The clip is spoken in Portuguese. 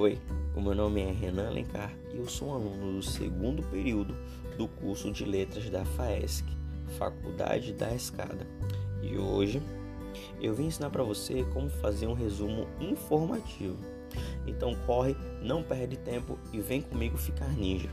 Oi, o meu nome é Renan Alencar e eu sou um aluno do segundo período do curso de Letras da FAESC, Faculdade da Escada. E hoje eu vim ensinar para você como fazer um resumo informativo. Então corre, não perde tempo e vem comigo ficar ninja.